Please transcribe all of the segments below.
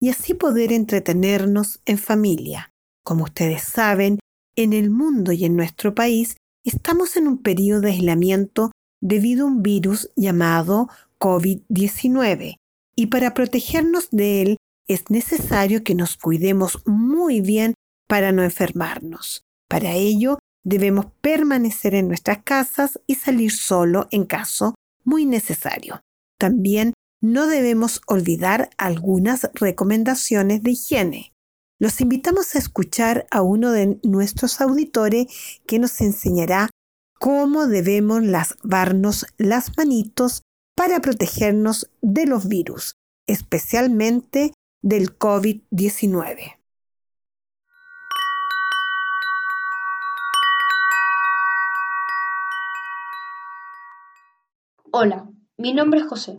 y así poder entretenernos en familia. Como ustedes saben, en el mundo y en nuestro país estamos en un periodo de aislamiento debido a un virus llamado COVID-19 y para protegernos de él es necesario que nos cuidemos muy bien para no enfermarnos. Para ello, debemos permanecer en nuestras casas y salir solo en caso muy necesario. También no debemos olvidar algunas recomendaciones de higiene. Los invitamos a escuchar a uno de nuestros auditores que nos enseñará cómo debemos lavarnos las manitos para protegernos de los virus, especialmente del COVID-19. Hola, mi nombre es José.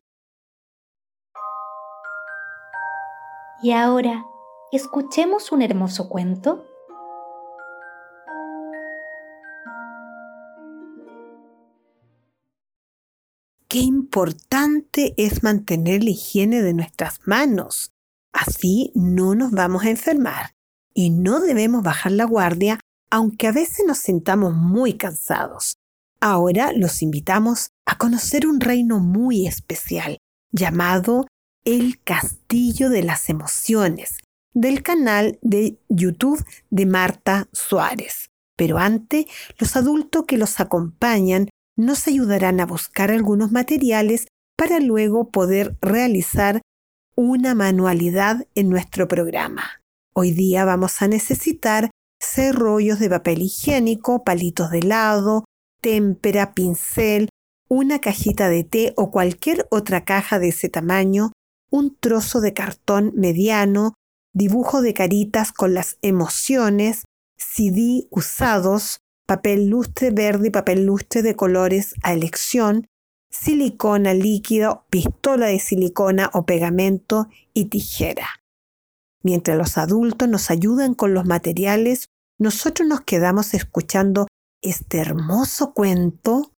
Y ahora, escuchemos un hermoso cuento. Qué importante es mantener la higiene de nuestras manos. Así no nos vamos a enfermar y no debemos bajar la guardia aunque a veces nos sintamos muy cansados. Ahora los invitamos a conocer un reino muy especial llamado El Castillo de las Emociones del canal de YouTube de Marta Suárez. Pero antes, los adultos que los acompañan nos ayudarán a buscar algunos materiales para luego poder realizar una manualidad en nuestro programa. Hoy día vamos a necesitar seis rollos de papel higiénico, palitos de helado, témpera, pincel, una cajita de té o cualquier otra caja de ese tamaño, un trozo de cartón mediano, dibujo de caritas con las emociones, CD usados, papel lustre verde y papel lustre de colores a elección, silicona líquido, pistola de silicona o pegamento y tijera. Mientras los adultos nos ayudan con los materiales, nosotros nos quedamos escuchando este hermoso cuento,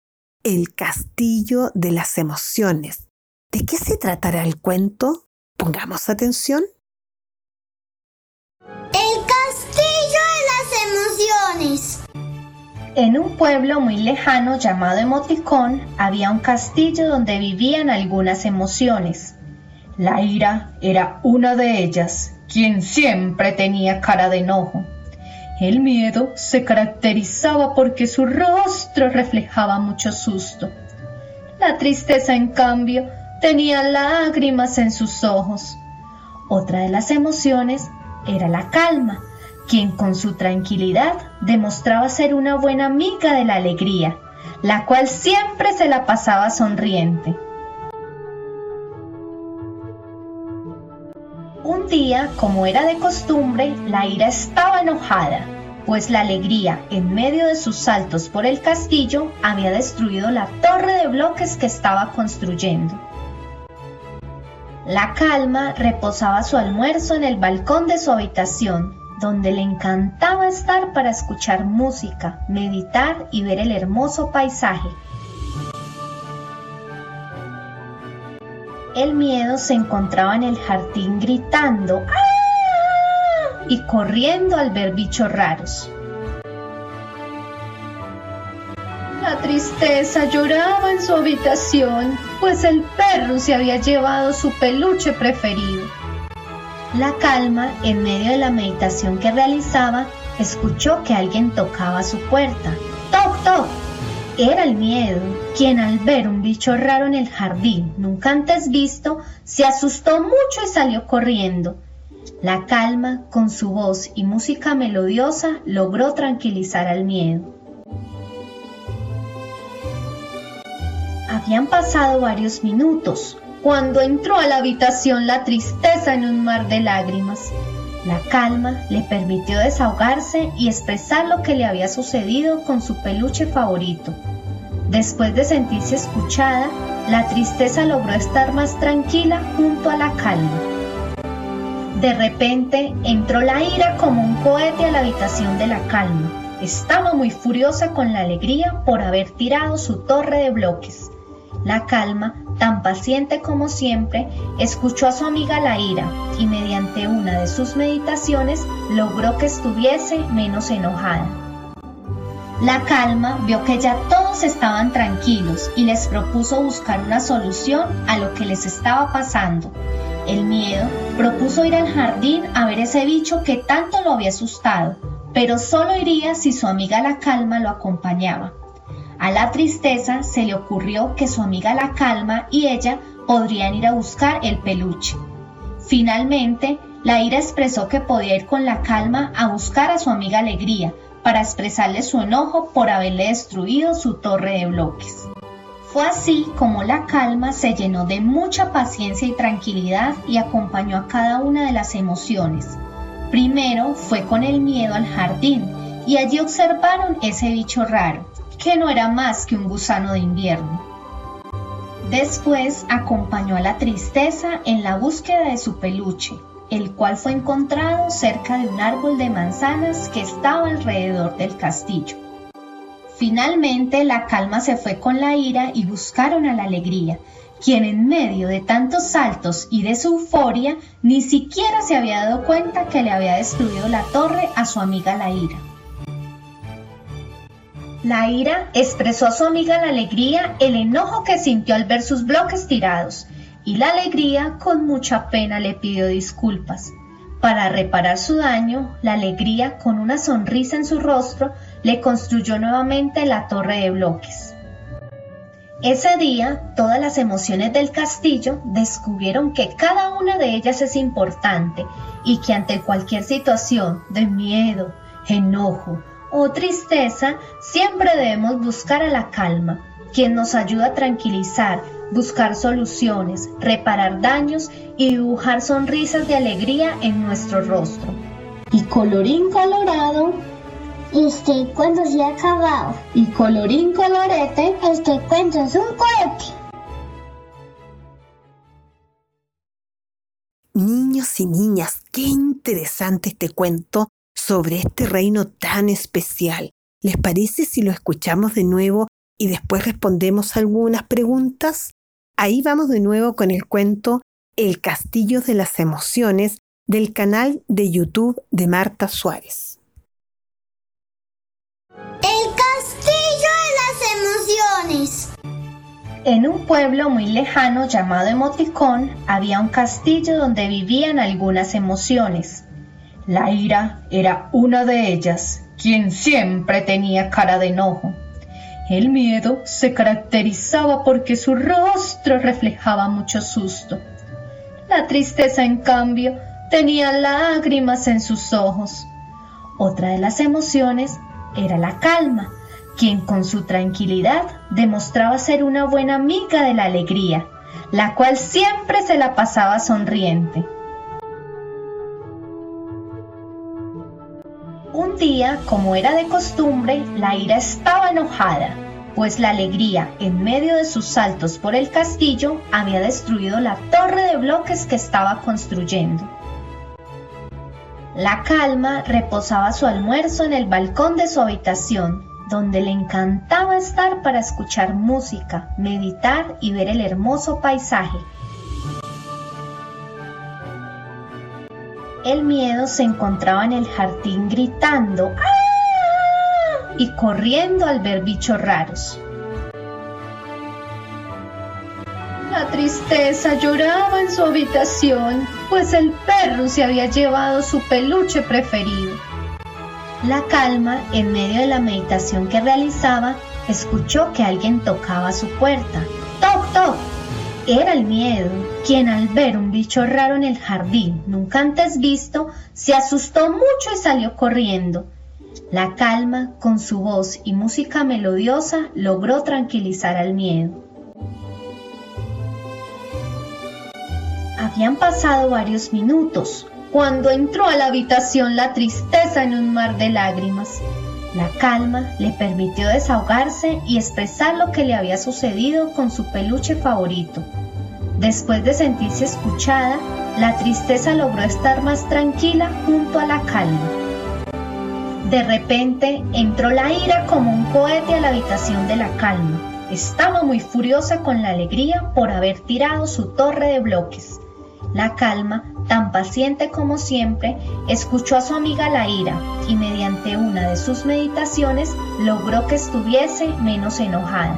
El castillo de las emociones. ¿De qué se tratará el cuento? Pongamos atención. El castillo de las emociones. En un pueblo muy lejano llamado Emoticón había un castillo donde vivían algunas emociones. La ira era una de ellas quien siempre tenía cara de enojo. El miedo se caracterizaba porque su rostro reflejaba mucho susto. La tristeza, en cambio, tenía lágrimas en sus ojos. Otra de las emociones era la calma, quien con su tranquilidad demostraba ser una buena amiga de la alegría, la cual siempre se la pasaba sonriente. Un día, como era de costumbre, la ira estaba enojada, pues la alegría, en medio de sus saltos por el castillo, había destruido la torre de bloques que estaba construyendo. La calma reposaba su almuerzo en el balcón de su habitación, donde le encantaba estar para escuchar música, meditar y ver el hermoso paisaje. El miedo se encontraba en el jardín gritando ¡Ah! y corriendo al ver bichos raros. Tristeza lloraba en su habitación, pues el perro se había llevado su peluche preferido. La calma, en medio de la meditación que realizaba, escuchó que alguien tocaba su puerta. ¡Toc, toc! Era el miedo, quien al ver un bicho raro en el jardín, nunca antes visto, se asustó mucho y salió corriendo. La calma, con su voz y música melodiosa, logró tranquilizar al miedo. Habían pasado varios minutos cuando entró a la habitación la tristeza en un mar de lágrimas. La calma le permitió desahogarse y expresar lo que le había sucedido con su peluche favorito. Después de sentirse escuchada, la tristeza logró estar más tranquila junto a la calma. De repente entró la ira como un cohete a la habitación de la calma. Estaba muy furiosa con la alegría por haber tirado su torre de bloques. La calma, tan paciente como siempre, escuchó a su amiga la ira y mediante una de sus meditaciones logró que estuviese menos enojada. La calma vio que ya todos estaban tranquilos y les propuso buscar una solución a lo que les estaba pasando. El miedo propuso ir al jardín a ver ese bicho que tanto lo había asustado, pero solo iría si su amiga la calma lo acompañaba. A la tristeza se le ocurrió que su amiga la calma y ella podrían ir a buscar el peluche. Finalmente, la ira expresó que podía ir con la calma a buscar a su amiga alegría para expresarle su enojo por haberle destruido su torre de bloques. Fue así como la calma se llenó de mucha paciencia y tranquilidad y acompañó a cada una de las emociones. Primero fue con el miedo al jardín y allí observaron ese bicho raro que no era más que un gusano de invierno. Después acompañó a la tristeza en la búsqueda de su peluche, el cual fue encontrado cerca de un árbol de manzanas que estaba alrededor del castillo. Finalmente la calma se fue con la ira y buscaron a la alegría, quien en medio de tantos saltos y de su euforia ni siquiera se había dado cuenta que le había destruido la torre a su amiga la ira. La ira expresó a su amiga la alegría el enojo que sintió al ver sus bloques tirados, y la alegría con mucha pena le pidió disculpas. Para reparar su daño, la alegría, con una sonrisa en su rostro, le construyó nuevamente la torre de bloques. Ese día, todas las emociones del castillo descubrieron que cada una de ellas es importante y que ante cualquier situación de miedo, enojo, o tristeza, siempre debemos buscar a la calma, quien nos ayuda a tranquilizar, buscar soluciones, reparar daños y dibujar sonrisas de alegría en nuestro rostro. Y colorín colorado, este cuento se ha acabado. Y colorín colorete, este cuento es un cohete. Niños y niñas, qué interesante este cuento sobre este reino tan especial. ¿Les parece si lo escuchamos de nuevo y después respondemos algunas preguntas? Ahí vamos de nuevo con el cuento El Castillo de las Emociones del canal de YouTube de Marta Suárez. El Castillo de las Emociones. En un pueblo muy lejano llamado Emoticón había un castillo donde vivían algunas emociones. La ira era una de ellas, quien siempre tenía cara de enojo. El miedo se caracterizaba porque su rostro reflejaba mucho susto. La tristeza, en cambio, tenía lágrimas en sus ojos. Otra de las emociones era la calma, quien con su tranquilidad demostraba ser una buena amiga de la alegría, la cual siempre se la pasaba sonriente. Un día, como era de costumbre, la ira estaba enojada, pues la alegría, en medio de sus saltos por el castillo, había destruido la torre de bloques que estaba construyendo. La calma reposaba su almuerzo en el balcón de su habitación, donde le encantaba estar para escuchar música, meditar y ver el hermoso paisaje. El miedo se encontraba en el jardín gritando ¡Ah! y corriendo al ver bichos raros. La tristeza lloraba en su habitación, pues el perro se había llevado su peluche preferido. La calma, en medio de la meditación que realizaba, escuchó que alguien tocaba su puerta. ¡Toc, toc! Era el miedo, quien al ver un bicho raro en el jardín, nunca antes visto, se asustó mucho y salió corriendo. La calma, con su voz y música melodiosa, logró tranquilizar al miedo. Habían pasado varios minutos cuando entró a la habitación la tristeza en un mar de lágrimas. La calma le permitió desahogarse y expresar lo que le había sucedido con su peluche favorito. Después de sentirse escuchada, la tristeza logró estar más tranquila junto a la calma. De repente entró la ira como un cohete a la habitación de la calma. Estaba muy furiosa con la alegría por haber tirado su torre de bloques. La calma, tan paciente como siempre, escuchó a su amiga la ira y mediante una de sus meditaciones logró que estuviese menos enojada.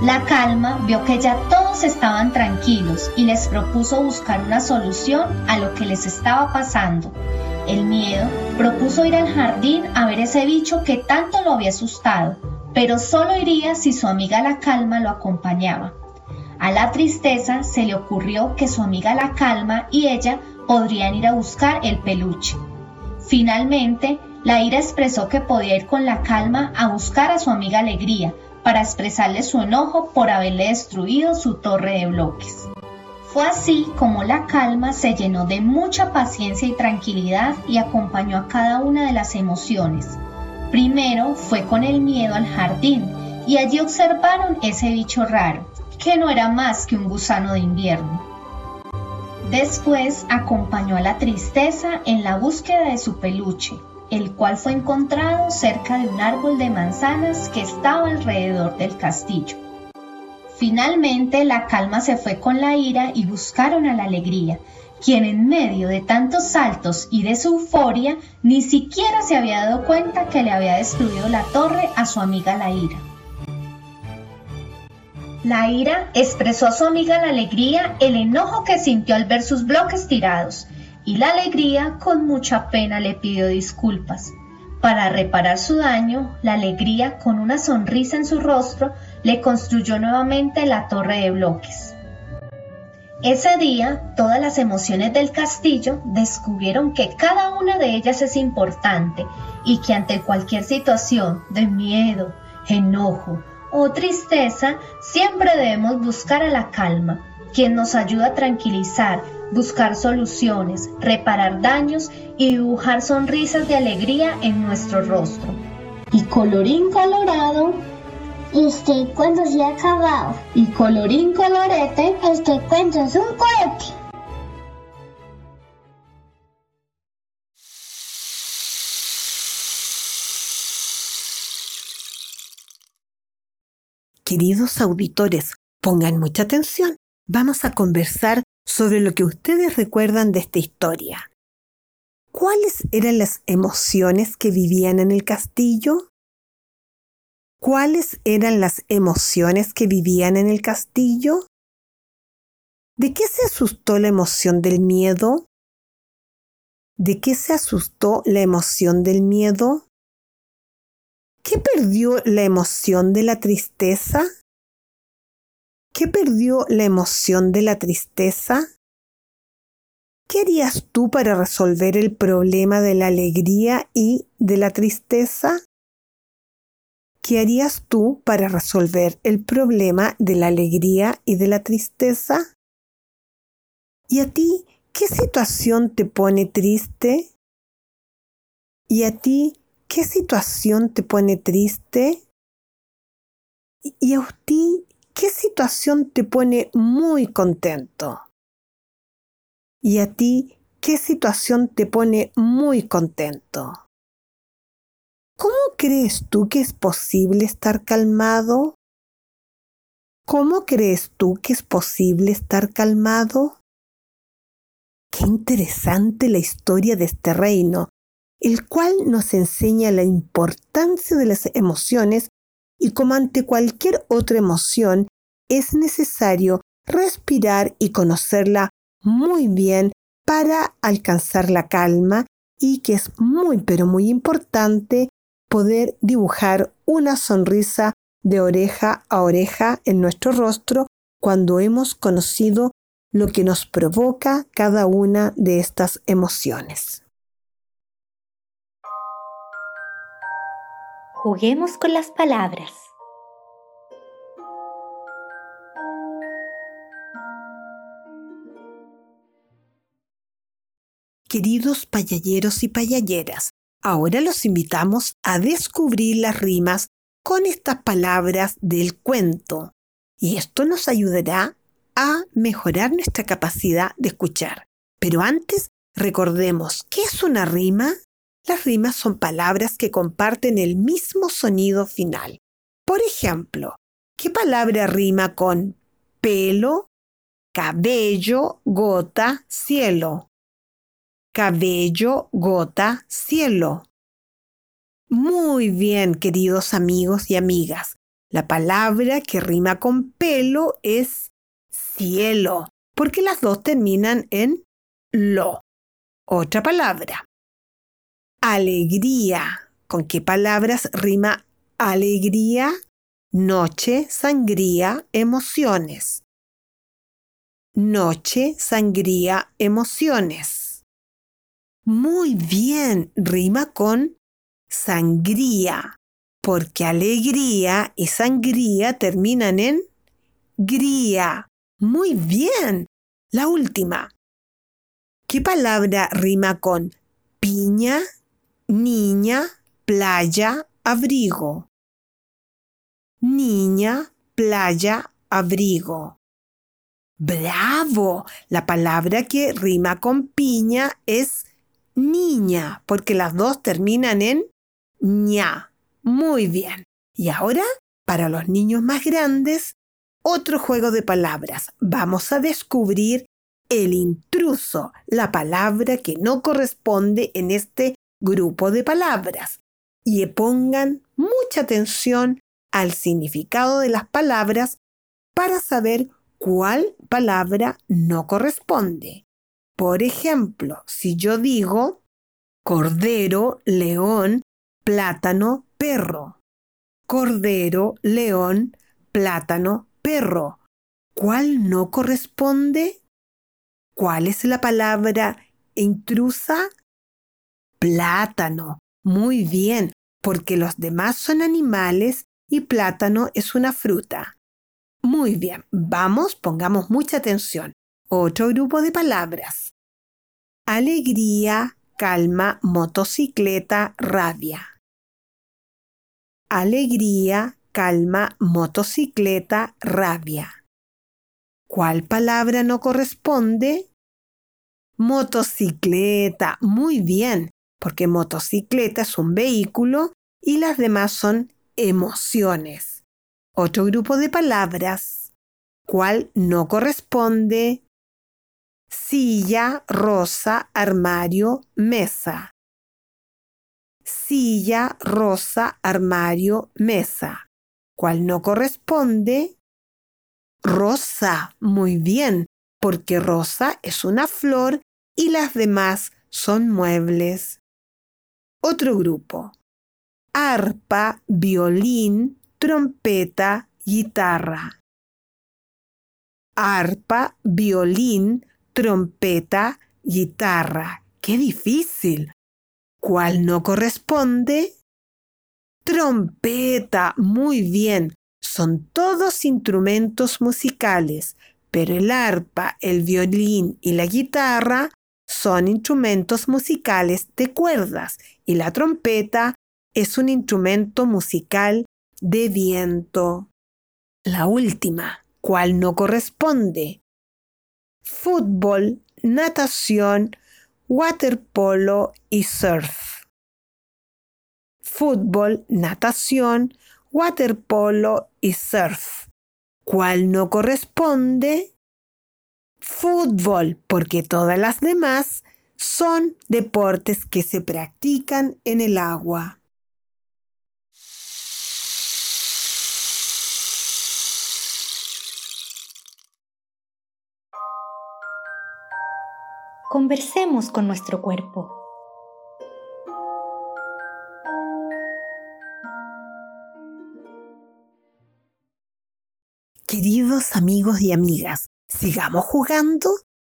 La calma vio que ya todos estaban tranquilos y les propuso buscar una solución a lo que les estaba pasando. El miedo propuso ir al jardín a ver ese bicho que tanto lo había asustado, pero solo iría si su amiga la calma lo acompañaba. A la tristeza se le ocurrió que su amiga la calma y ella podrían ir a buscar el peluche. Finalmente, la ira expresó que podía ir con la calma a buscar a su amiga alegría para expresarle su enojo por haberle destruido su torre de bloques. Fue así como la calma se llenó de mucha paciencia y tranquilidad y acompañó a cada una de las emociones. Primero fue con el miedo al jardín y allí observaron ese bicho raro que no era más que un gusano de invierno. Después acompañó a la tristeza en la búsqueda de su peluche, el cual fue encontrado cerca de un árbol de manzanas que estaba alrededor del castillo. Finalmente la calma se fue con la ira y buscaron a la alegría, quien en medio de tantos saltos y de su euforia ni siquiera se había dado cuenta que le había destruido la torre a su amiga la ira. La ira expresó a su amiga la alegría el enojo que sintió al ver sus bloques tirados, y la alegría con mucha pena le pidió disculpas. Para reparar su daño, la alegría, con una sonrisa en su rostro, le construyó nuevamente la torre de bloques. Ese día, todas las emociones del castillo descubrieron que cada una de ellas es importante y que ante cualquier situación de miedo, enojo, o tristeza, siempre debemos buscar a la calma, quien nos ayuda a tranquilizar, buscar soluciones, reparar daños y dibujar sonrisas de alegría en nuestro rostro. Y colorín colorado, este cuento se ha acabado. Y colorín colorete, este cuento es un cohete. Queridos auditores, pongan mucha atención. Vamos a conversar sobre lo que ustedes recuerdan de esta historia. ¿Cuáles eran las emociones que vivían en el castillo? ¿Cuáles eran las emociones que vivían en el castillo? ¿De qué se asustó la emoción del miedo? ¿De qué se asustó la emoción del miedo? ¿Qué perdió la emoción de la tristeza? ¿Qué perdió la emoción de la tristeza? ¿Qué harías tú para resolver el problema de la alegría y de la tristeza? ¿Qué harías tú para resolver el problema de la alegría y de la tristeza? ¿Y a ti qué situación te pone triste? ¿Y a ti qué situación te pone triste? ¿Y a ti qué situación te pone muy contento? ¿Y a ti qué situación te pone muy contento? ¿Cómo crees tú que es posible estar calmado? ¿Cómo crees tú que es posible estar calmado? Qué interesante la historia de este reino, el cual nos enseña la importancia de las emociones y como ante cualquier otra emoción es necesario respirar y conocerla muy bien para alcanzar la calma y que es muy pero muy importante poder dibujar una sonrisa de oreja a oreja en nuestro rostro cuando hemos conocido lo que nos provoca cada una de estas emociones. Juguemos con las palabras. Queridos payalleros y payalleras, ahora los invitamos a descubrir las rimas con estas palabras del cuento. Y esto nos ayudará a mejorar nuestra capacidad de escuchar. Pero antes, recordemos, ¿qué es una rima? Las rimas son palabras que comparten el mismo sonido final. Por ejemplo, ¿qué palabra rima con pelo, cabello, gota, cielo? cabello, gota, cielo. Muy bien, queridos amigos y amigas. La palabra que rima con pelo es cielo, porque las dos terminan en lo. Otra palabra. Alegría. ¿Con qué palabras rima alegría? Noche, sangría, emociones. Noche, sangría, emociones. Muy bien, rima con sangría, porque alegría y sangría terminan en gría. Muy bien. La última. ¿Qué palabra rima con piña, niña, playa, abrigo? Niña, playa, abrigo. Bravo. La palabra que rima con piña es niña, porque las dos terminan en ña. Muy bien. Y ahora, para los niños más grandes, otro juego de palabras. Vamos a descubrir el intruso, la palabra que no corresponde en este grupo de palabras. Y pongan mucha atención al significado de las palabras para saber cuál palabra no corresponde. Por ejemplo, si yo digo cordero, león, plátano, perro. Cordero, león, plátano, perro. ¿Cuál no corresponde? ¿Cuál es la palabra intrusa? Plátano. Muy bien, porque los demás son animales y plátano es una fruta. Muy bien, vamos, pongamos mucha atención. Otro grupo de palabras. Alegría, calma, motocicleta, rabia. Alegría, calma, motocicleta, rabia. ¿Cuál palabra no corresponde? Motocicleta. Muy bien, porque motocicleta es un vehículo y las demás son emociones. Otro grupo de palabras. ¿Cuál no corresponde? silla, rosa, armario, mesa. Silla, rosa, armario, mesa. ¿Cuál no corresponde? Rosa, muy bien, porque rosa es una flor y las demás son muebles. Otro grupo. Arpa, violín, trompeta, guitarra. Arpa, violín, trompeta, guitarra. ¡Qué difícil! ¿Cuál no corresponde? Trompeta. Muy bien. Son todos instrumentos musicales, pero el arpa, el violín y la guitarra son instrumentos musicales de cuerdas y la trompeta es un instrumento musical de viento. La última, ¿cuál no corresponde? Fútbol, natación, waterpolo y surf. Fútbol, natación, waterpolo y surf. ¿Cuál no corresponde? Fútbol, porque todas las demás son deportes que se practican en el agua. Conversemos con nuestro cuerpo. Queridos amigos y amigas, sigamos jugando.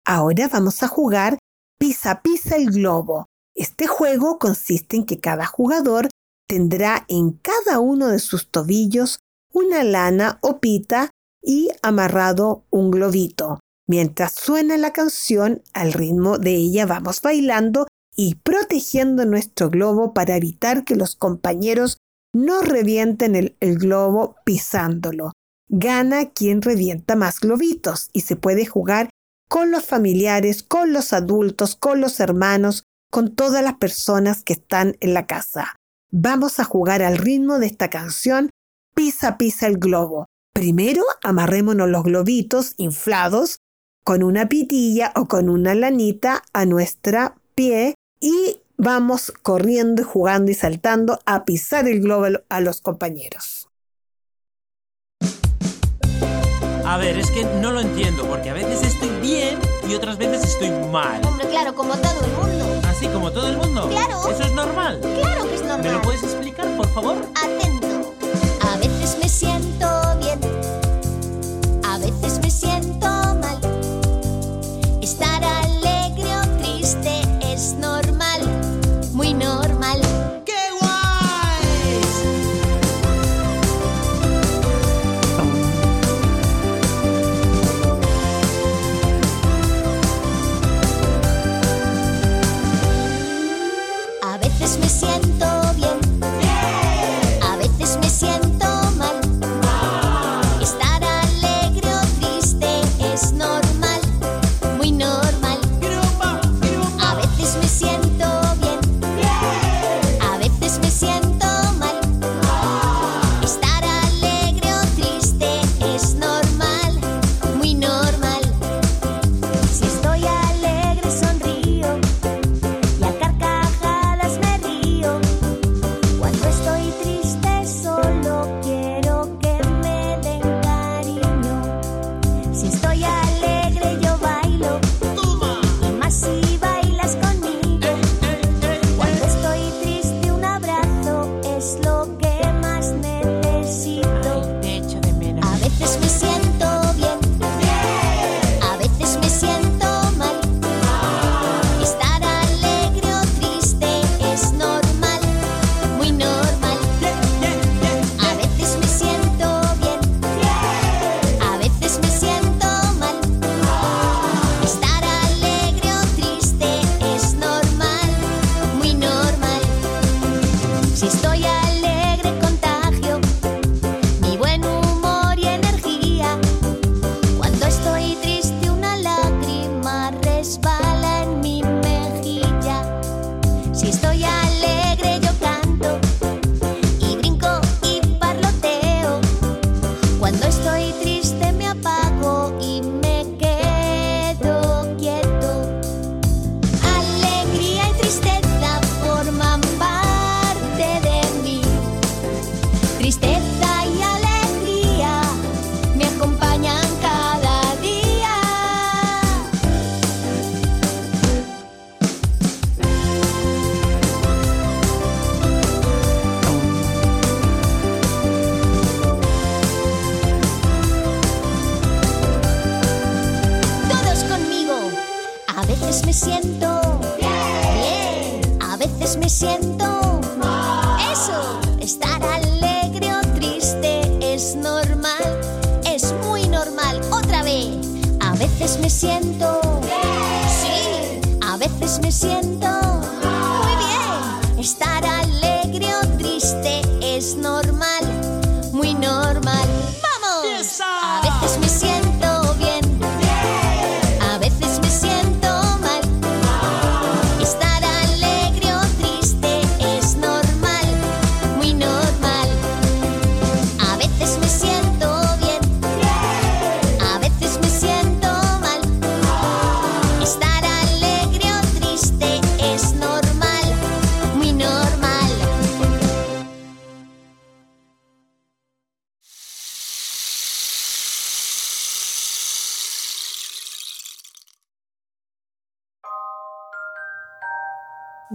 Ahora vamos a jugar Pisa Pisa el Globo. Este juego consiste en que cada jugador tendrá en cada uno de sus tobillos una lana o pita y amarrado un globito. Mientras suena la canción, al ritmo de ella vamos bailando y protegiendo nuestro globo para evitar que los compañeros no revienten el, globo pisándolo. Gana quien revienta más globitos y se puede jugar con los familiares, con los adultos, con los hermanos, con todas las personas que están en la casa. Vamos a jugar al ritmo de esta canción Pisa, pisa el globo. Primero amarrémonos los globitos inflados con una pitilla o con una lanita a nuestra pie y vamos corriendo y jugando y saltando a pisar el globo a los compañeros. A ver, es que no lo entiendo, porque a veces estoy bien y otras veces estoy mal. Hombre, claro, como todo el mundo. ¿Así como todo el mundo? Claro. ¿Eso es normal? Claro que es normal. ¿Me lo puedes explicar, por favor? Atento.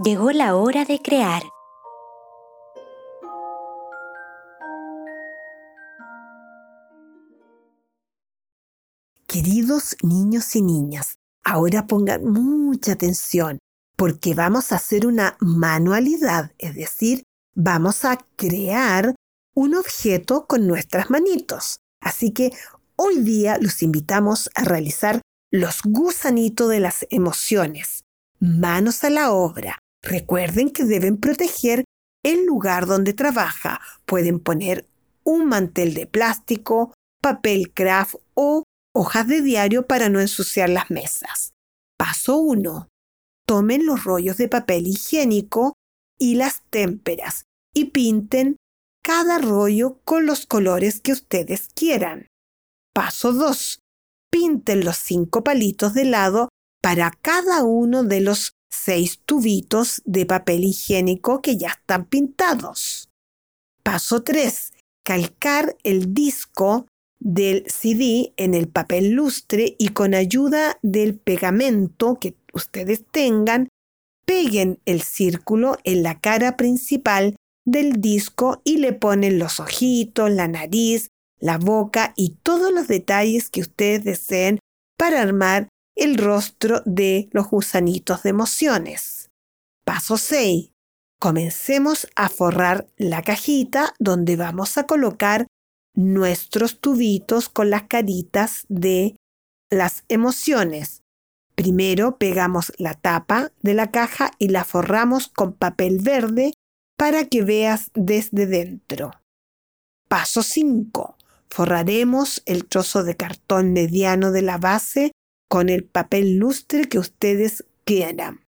Llegó la hora de crear. Queridos niños y niñas, ahora pongan mucha atención porque vamos a hacer una manualidad, es decir, vamos a crear un objeto con nuestras manitos. Así que hoy día los invitamos a realizar los gusanitos de las emociones. Manos a la obra. Recuerden que deben proteger el lugar donde trabaja. Pueden poner un mantel de plástico, papel craft o hojas de diario para no ensuciar las mesas. Paso 1. Tomen los rollos de papel higiénico y las témperas y pinten cada rollo con los colores que ustedes quieran. Paso 2. Pinten los cinco palitos de lado para cada uno de los seis tubitos de papel higiénico que ya están pintados. Paso 3. Calcar el disco del CD en el papel lustre y con ayuda del pegamento que ustedes tengan, peguen el círculo en la cara principal del disco y le ponen los ojitos, la nariz, la boca y todos los detalles que ustedes deseen para armar el rostro de los gusanitos de emociones. Paso 6. Comencemos a forrar la cajita donde vamos a colocar nuestros tubitos con las caritas de las emociones. Primero pegamos la tapa de la caja y la forramos con papel verde para que veas desde dentro. Paso 5. Forraremos el trozo de cartón mediano de la base con el papel lustre que ustedes quieran.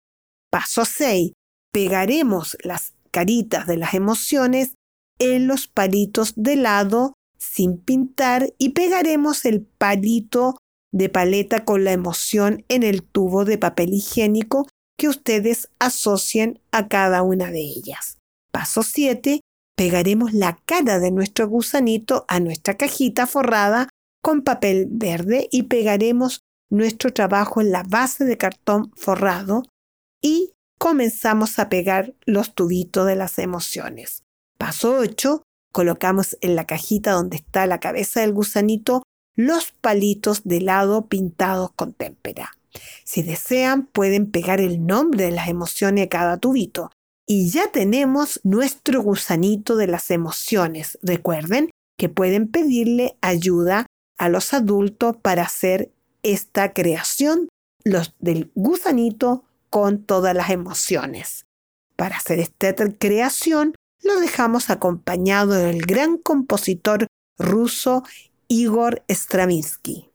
Paso 6. Pegaremos las caritas de las emociones en los palitos de lado sin pintar y pegaremos el palito de paleta con la emoción en el tubo de papel higiénico que ustedes asocien a cada una de ellas. Paso 7. Pegaremos la cara de nuestro gusanito a nuestra cajita forrada con papel verde y pegaremos nuestro trabajo en la base de cartón forrado y comenzamos a pegar los tubitos de las emociones. Paso 8. Colocamos en la cajita donde está la cabeza del gusanito los palitos de helado pintados con témpera. Si desean, pueden pegar el nombre de las emociones a cada tubito. Y ya tenemos nuestro gusanito de las emociones. Recuerden que pueden pedirle ayuda a los adultos para hacer esta creación los del gusanito con todas las emociones. Para hacer esta creación lo dejamos acompañado del gran compositor ruso Igor Stravinsky.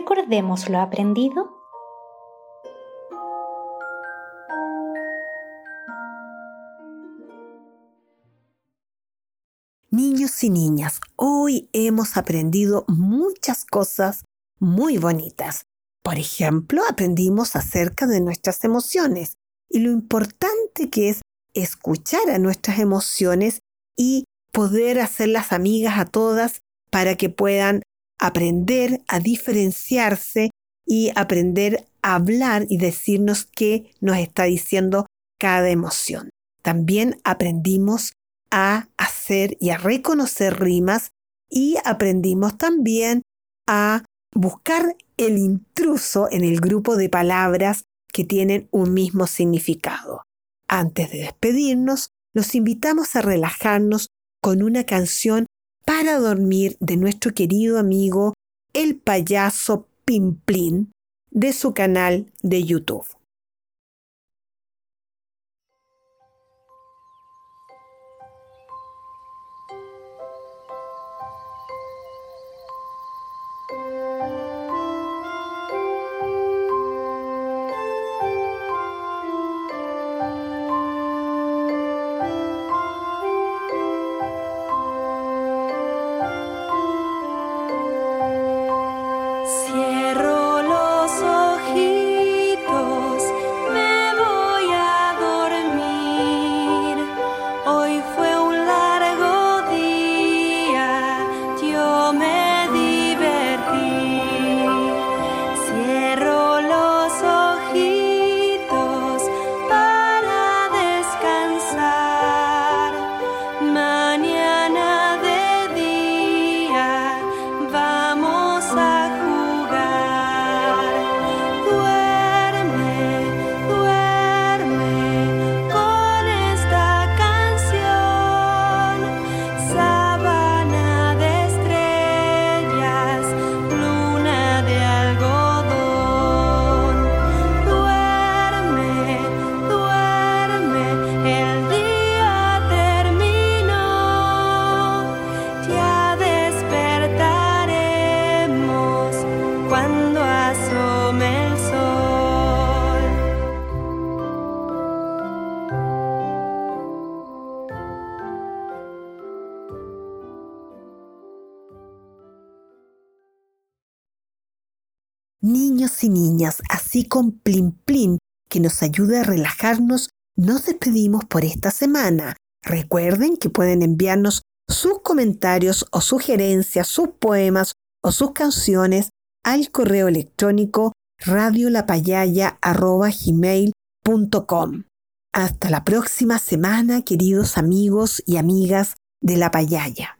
Recordemos lo aprendido. Niños y niñas, hoy hemos aprendido muchas cosas muy bonitas. Por ejemplo, aprendimos acerca de nuestras emociones y lo importante que es escuchar a nuestras emociones y poder hacerlas amigas a todas para que puedan aprender a diferenciarse y aprender a hablar y decirnos qué nos está diciendo cada emoción. También aprendimos a hacer y a reconocer rimas y aprendimos también a buscar el intruso en el grupo de palabras que tienen un mismo significado. Antes de despedirnos, los invitamos a relajarnos con una canción para dormir de nuestro querido amigo el payaso Pimplín de su canal de YouTube. Con Plin Plin, que nos ayuda a relajarnos, nos despedimos por esta semana. Recuerden que pueden enviarnos sus comentarios o sugerencias, sus poemas o sus canciones al correo electrónico radiolapayaya.gmail.com. Hasta la próxima semana, queridos amigos y amigas de La Payaya.